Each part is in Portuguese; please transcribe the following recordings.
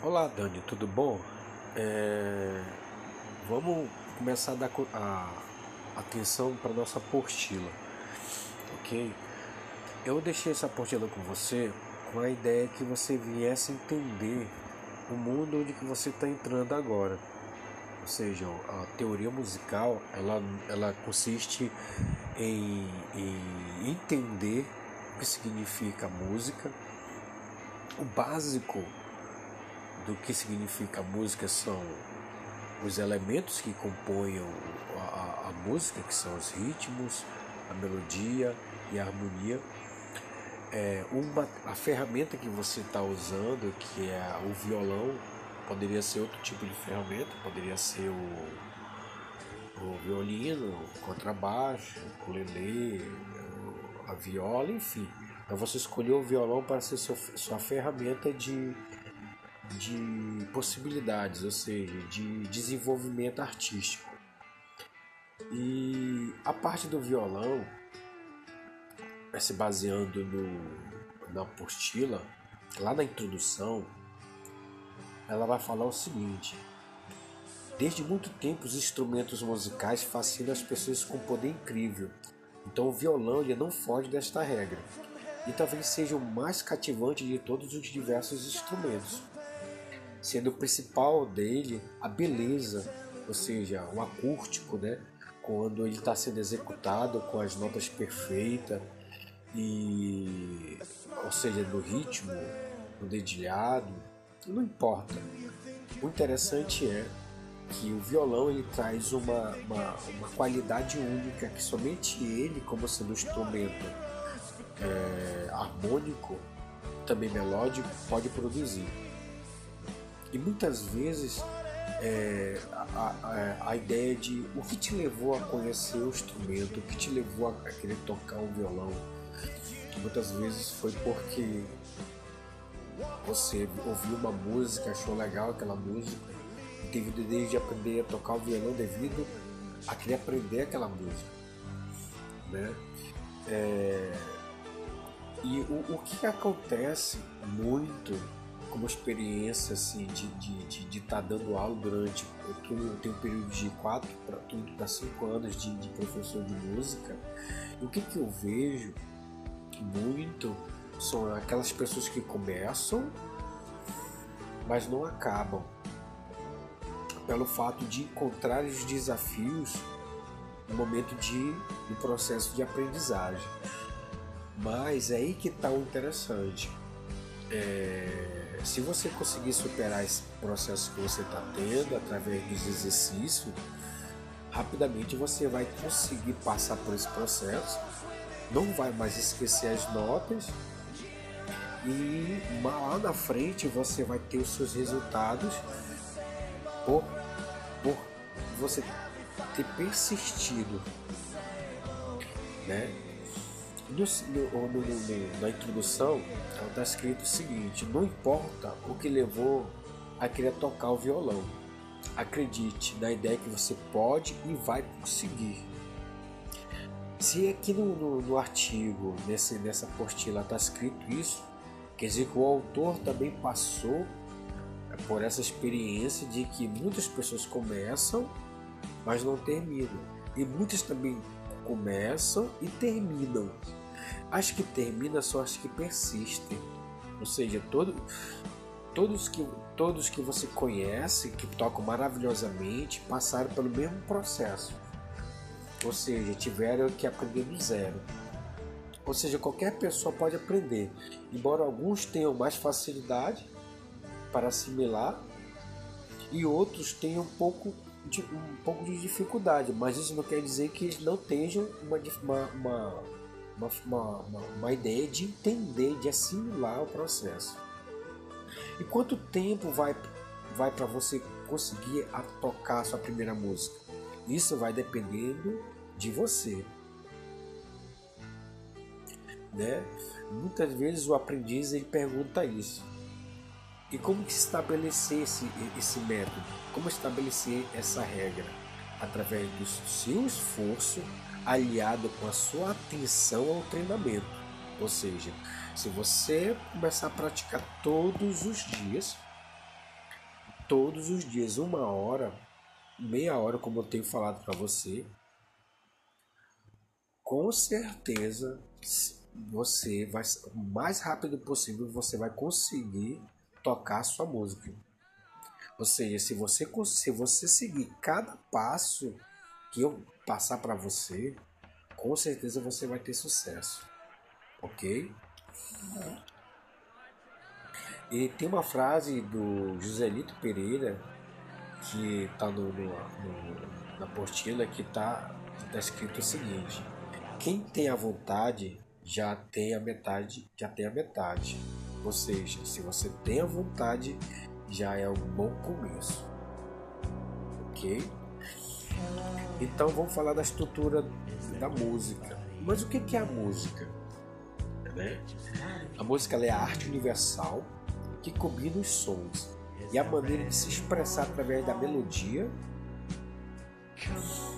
Olá Dani, tudo bom? É, Vamos começar a dar a atenção para nossa apostila, ok? Eu deixei essa apostila com você com a ideia que você viesse entender o mundo onde que você está entrando agora. Ou seja, a teoria musical ela, ela consiste em, em entender o que significa música, o básico do que significa música são os elementos que compõem a, a- a música, que são os ritmos, a melodia e a harmonia. É, uma, a ferramenta que você está usando, que é o violão, poderia ser outro tipo de ferramenta, poderia ser o, o violino, o contrabaixo, o a viola, enfim. Mas você escolheu o violão para ser sua ferramenta de, de possibilidades, ou seja, de desenvolvimento artístico. E a parte do violão, eh, se baseando no, na apostila, lá na introdução, ela vai falar o seguinte: Desde muito tempo, os instrumentos musicais fascinam as pessoas com poder incrível. Então, o violão ele não foge desta regra. E talvez seja o mais cativante de todos os diversos instrumentos sendo o principal dele a beleza, ou seja, o acústico, né? Quando ele está sendo executado com as notas perfeitas e, ou seja, no ritmo, no dedilhado, não importa. O interessante é que o violão ele traz uma, uma, uma qualidade única que somente ele, como sendo um instrumento é, harmônico, também melódico, pode produzir. E muitas vezes é, a, a, a ideia de o que te levou a conhecer o instrumento, o que te levou a querer tocar um violão, muitas vezes foi porque você ouviu uma música, achou legal aquela música, teve o desejo de aprender a tocar o violão devido a querer aprender aquela música. Né? É, e o, o que acontece muito como experiência assim, de estar tá dando aula durante. Eu, eu tenho um período de 4 para 5 anos de, de, professor de música. E o que, que eu vejo muito são aquelas pessoas que começam, mas não acabam. Pelo fato de encontrar os desafios no momento de, do processo de aprendizagem. Mas é aí que está o interessante. É, se você conseguir superar esse processo que você está tendo através dos exercícios, rapidamente você vai conseguir passar por esse processo, não vai mais esquecer as notas e lá na frente você vai ter os seus resultados por, por você ter persistido, né? No, no, no, na introdução está escrito o seguinte: não importa o que levou a querer tocar o violão, acredite na ideia que você pode e vai conseguir. Se aqui no, no artigo, nesse, nessa apostila, está escrito isso, quer dizer que o autor também passou por essa experiência de que muitas pessoas começam, mas não terminam, e muitas também começam e terminam. As que terminam são as que persistem. Ou seja, todo, todos, que, todos que você conhece, que tocam maravilhosamente, passaram pelo mesmo processo. Ou seja, tiveram que aprender do zero. Ou seja, qualquer pessoa pode aprender, embora alguns tenham mais facilidade para assimilar e outros tenham um pouco um pouco de dificuldade, mas isso não quer dizer que eles não tenham uma, uma, uma, uma, uma ideia de entender, de assimilar o processo. E quanto tempo vai, vai para você conseguir a tocar a sua primeira música? Isso vai dependendo de você. Né? Muitas vezes o aprendiz ele pergunta isso. E como que estabelecer esse, esse método? Como estabelecer essa regra? Através do seu esforço aliado com a sua atenção ao treinamento. Ou seja, se você começar a praticar todos os dias, todos os dias, uma hora, meia hora, como eu tenho falado para você, com certeza você vai, o mais rápido possível, você vai conseguir tocar a sua música. Ou seja, se você, se você seguir cada passo que eu passar para você, com certeza você vai ter sucesso. Ok? E tem uma frase do Joselito Pereira que está no, no, no, na apostila que está tá escrito o seguinte: quem tem a vontade já tem a metade, já tem a metade. Ou seja, se você tem a vontade, já é um bom começo. Ok? Então vamos falar da estrutura da música. Mas o que é a música? Né? A música é a arte universal que combina os sons e a maneira de se expressar através da melodia.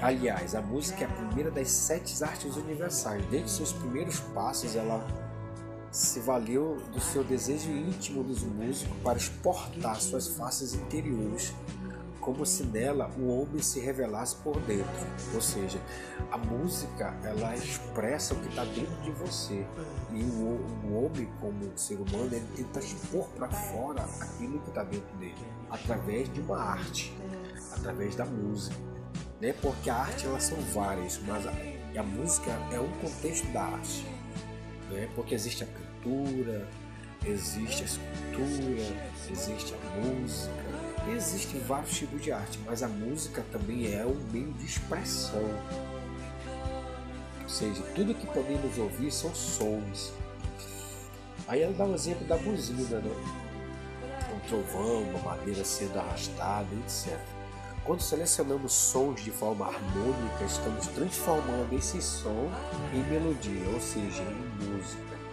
Aliás, a música é a primeira das sete artes universais. Desde seus primeiros passos, ela se valeu do seu desejo íntimo dos músicos para exportar suas faces interiores, como se nela o homem se revelasse por dentro. Ou seja, a música ela expressa o que está dentro de você e o, o homem como ser humano ele tenta expor para fora aquilo que está dentro dele através de uma arte, através da música, né? Porque a arte elas são várias, mas a, a música é um contexto da arte, né? Porque existe a pintura, existe a escultura, existe a música, existem vários tipos de arte, mas a música também é um meio de expressão. Ou seja, tudo que podemos ouvir são sons. Aí ela dá um exemplo da buzina, né? Um trovão, uma madeira sendo arrastada, etc. Quando selecionamos sons de forma harmônica, estamos transformando esse som em melodia, ou seja, em música.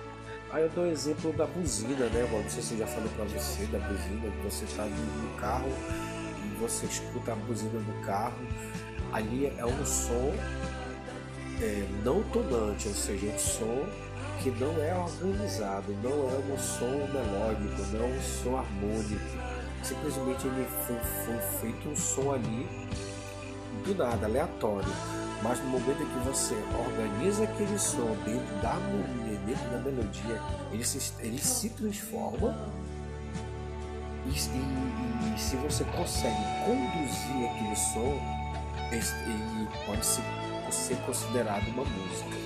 Aí eu dou o exemplo da buzina, né, mano? Não sei se já falei pra você da buzina, que você tá no carro e você escuta a buzina do carro. Ali é um som é, não tonante, ou seja, um som que não é organizado, não é um som melódico, não é um som harmônico. Simplesmente ele foi, foi feito um som ali do nada, aleatório. Mas no momento em que você organiza aquele som dentro da harmonia, dentro da melodia, ele se, ele se transforma. E, e, e se você consegue conduzir aquele som, ele pode ser, ser considerado uma música,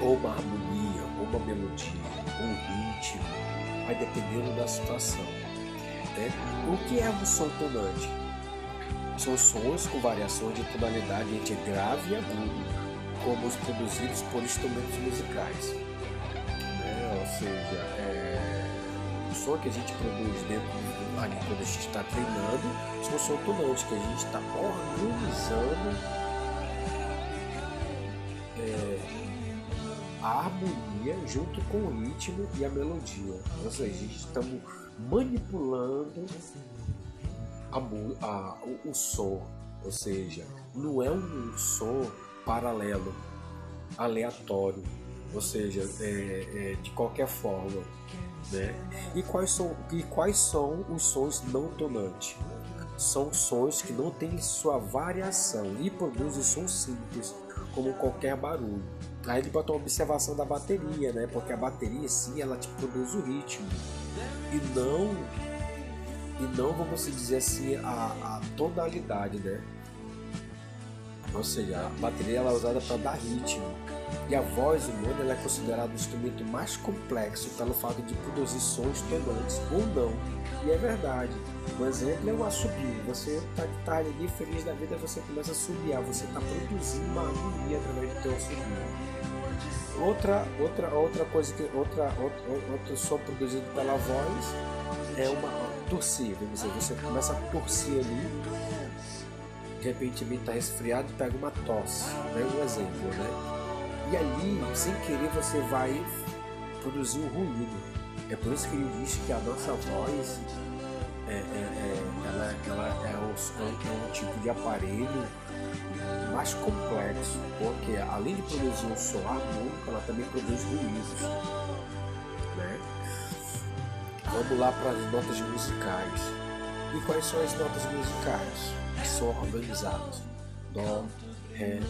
ou uma harmonia, ou uma melodia, ou um ritmo, vai dependendo da situação. Né? O que é um som tonante? São sons com variações de tonalidade entre grave e agudo, como os produzidos por instrumentos musicais. Né? Ou seja, é... o som que a gente produz dentro ali quando a gente está treinando são som tonantes que a gente está organizando é... a harmonia junto com o ritmo e a melodia. Ou seja, a gente estamos manipulando a, a, o, o som, ou seja, não é um som paralelo, aleatório, ou seja, é, é, de qualquer forma. Né? E, quais são, e quais são os sons não tonantes? São sons que não têm sua variação e produzem sons simples, como qualquer barulho. Aí ele botou uma observação da bateria, né? Porque a bateria sim ela te produz o ritmo e não e não vamos dizer assim a, a tonalidade, né? Ou seja, a bateria ela é usada para dar ritmo. E a voz humana é considerada o instrumento mais complexo pelo fato de produzir sons tonantes ou não. E é verdade. Um exemplo é o assobio. Você está de tarde ali, feliz da vida, você começa a subiar. Você está produzindo uma harmonia através do teu assobio. Outra, outra, outra coisa que outra, outro, outro som produzido pela voz é uma torcer, vamos dizer, você começa a torcer ali, de repente está resfriado e pega uma tosse, né? um exemplo, né? E ali, sem querer, você vai produzir um ruído. É por isso que ele diz que a nossa voz é, é, é ela, ela é, um, é um tipo de aparelho mais complexo, porque além de produzir um som harmônico, ela também produz ruídos. Né? Vamos lá para as notas musicais. E quais são as notas musicais que são organizadas? Dó, Ré,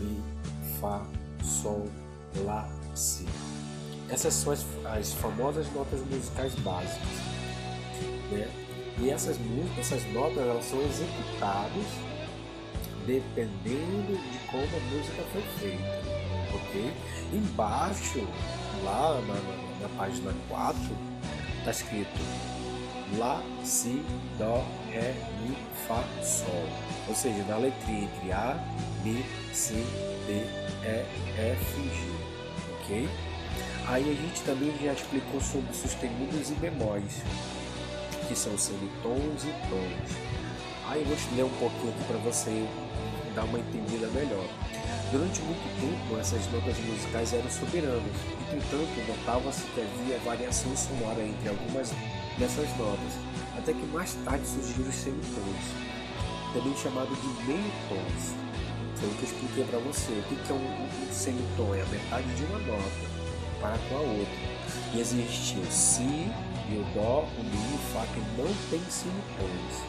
Mi, Fá, Sol, Lá, Si. Essas são as, as famosas notas musicais básicas. Né? E essas, essas notas elas são executadas dependendo de como a música foi feita. Ok? Embaixo, lá na, na, na página 4, está escrito Lá, Si, Dó, Ré, Mi, Fá, Sol. Ou seja, na letrinha entre A, B, C, D, E, F, G. Ok? Aí a gente também já explicou sobre sustenidos e bemóis, que são semitons e tons. Aí eu vou ler um pouquinho aqui para você dar uma entendida melhor. Durante muito tempo, essas notas musicais eram soberanas, entretanto, notava-se que havia variação sonora entre algumas dessas notas, até que mais tarde surgiram os semitons, também chamado de meio tons. Foi o que eu expliquei para você. O que é um, um semitom? É a metade de uma nota para com a outra. E existe o Si e o Dó, o Mi e o Fá que não tem semitons.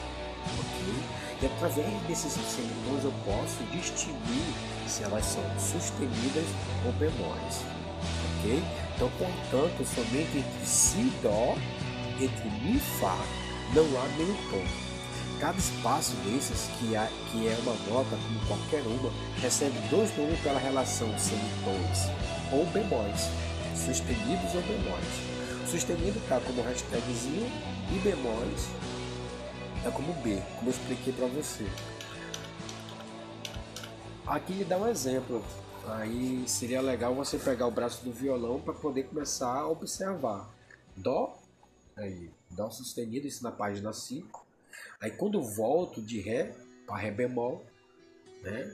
Ok? E através desses semitons eu posso distinguir se elas são sustenidas ou bemóis. Ok? Então, portanto, somente entre Si Dó, entre Mi Fá, não há meio tom. Cada espaço desses, que, há, que é uma nota como qualquer uma, recebe dois nomes pela relação semitons ou bemóis sustenidos ou bemóis. Sustenido está como hashtagzinho e bemóis é como B, como eu expliquei para você. Aqui ele dá um exemplo. Aí seria legal você pegar o braço do violão para poder começar a observar. Dó, aí, Dó sustenido, isso na página 5. Aí quando volto de Ré para Ré bemol, né?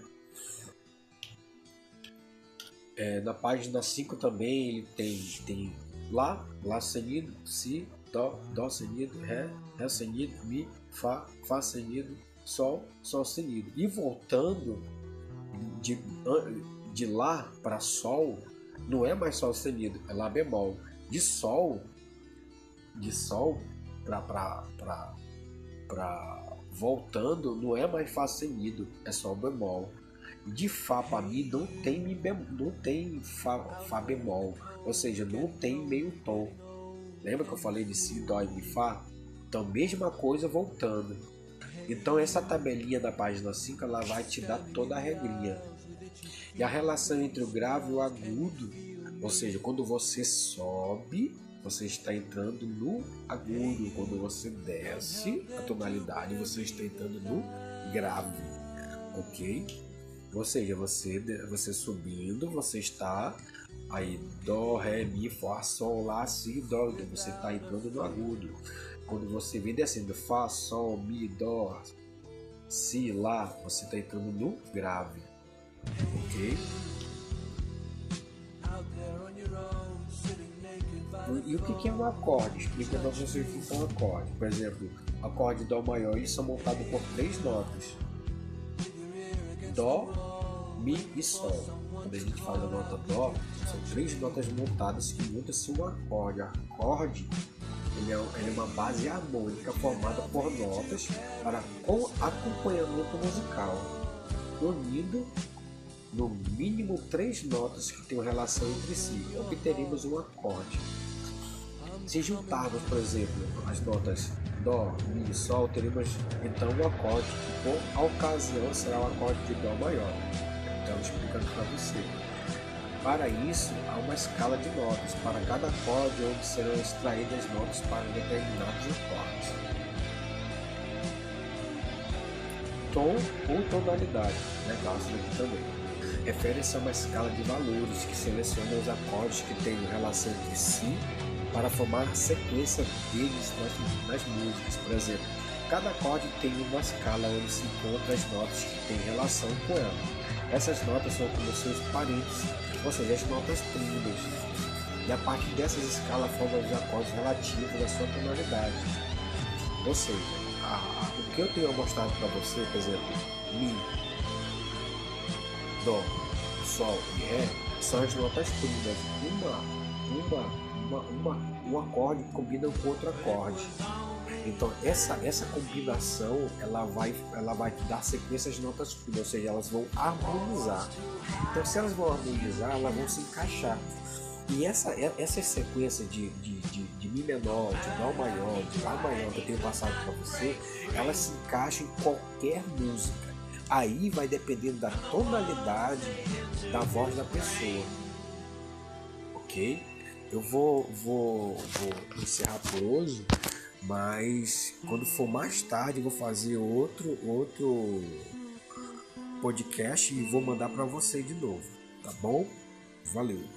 É, na página 5 também ele tem, tem Lá, Lá sustenido, Si, Dó, Dó sustenido, Ré, Ré sustenido, Mi, Fá, Fá sustenido, Sol, Sol sustenido. E voltando de, de Lá para Sol, não é mais Sol sustenido, é Lá bemol. De Sol, de Sol para voltando, não é mais Fá sustenido, é Sol bemol de Fá para mim não tem, mi bemol, não tem fá, fá bemol, ou seja, não tem meio tom. Lembra que eu falei de Si, Dó e Mi, Fá? Então, mesma coisa voltando. Então, essa tabelinha da página 5 ela vai te dar toda a regrinha. E a relação entre o grave e o agudo, ou seja, quando você sobe, você está entrando no agudo. Quando você desce a tonalidade, você está entrando no grave. Ok? Ou seja, você, você subindo, você está aí Dó, Ré, Mi, Fá, Sol, Lá, Si, Dó. Então você está entrando no agudo. Quando você vem descendo Fá, Sol, Mi, Dó, Si, Lá, você está entrando no grave. Ok? E o que é um acorde? Explica para vocês o que é um acorde. Por exemplo, acorde Dó maior, eles são montados por três notas. Dó, Mi e Sol. Quando a gente fala nota Dó, são três notas montadas que montam-se um acorde. Acorde ele é, ele é uma base harmônica formada por notas para com acompanhamento musical, unindo no mínimo três notas que têm relação entre si, obteremos um acorde. Se juntarmos, por exemplo, as notas Dó, Mi e Sol, teremos então um acorde que por ocasião será o acorde de Dó maior. Então, explicando para você. Para isso, há uma escala de notas para cada acorde onde serão extraídas notas para determinados acordes. Tom ou tonalidade, isso aqui também. Refere-se a uma escala de valores que seleciona os acordes que têm relação entre si para formar a sequência deles nas, nas músicas. Por exemplo, cada acorde tem uma escala onde se encontram as notas que têm relação com ela. Essas notas são como seus parentes, ou seja, as notas primas. E a partir dessas escalas formam os acordes relativos à sua tonalidade. Ou seja, a, o que eu tenho mostrado para você, por exemplo, Mi, Dó, Sol e Ré, são as notas primas. Uma uma, uma um acorde combina com outro acorde. Então essa, essa combinação ela vai, ela vai dar sequências de notas finas, ou seja, elas vão harmonizar. Então se elas vão harmonizar, elas vão se encaixar. E essa, essa sequência de, de, de, de Mi menor, de Dó maior, de Lá maior que eu tenho passado para você, ela se encaixa em qualquer música. Aí vai dependendo da tonalidade da voz da pessoa. Ok? Eu vou, vou, vou encerrar por hoje, mas quando for mais tarde vou fazer outro, outro podcast e vou mandar para você de novo, tá bom? Valeu!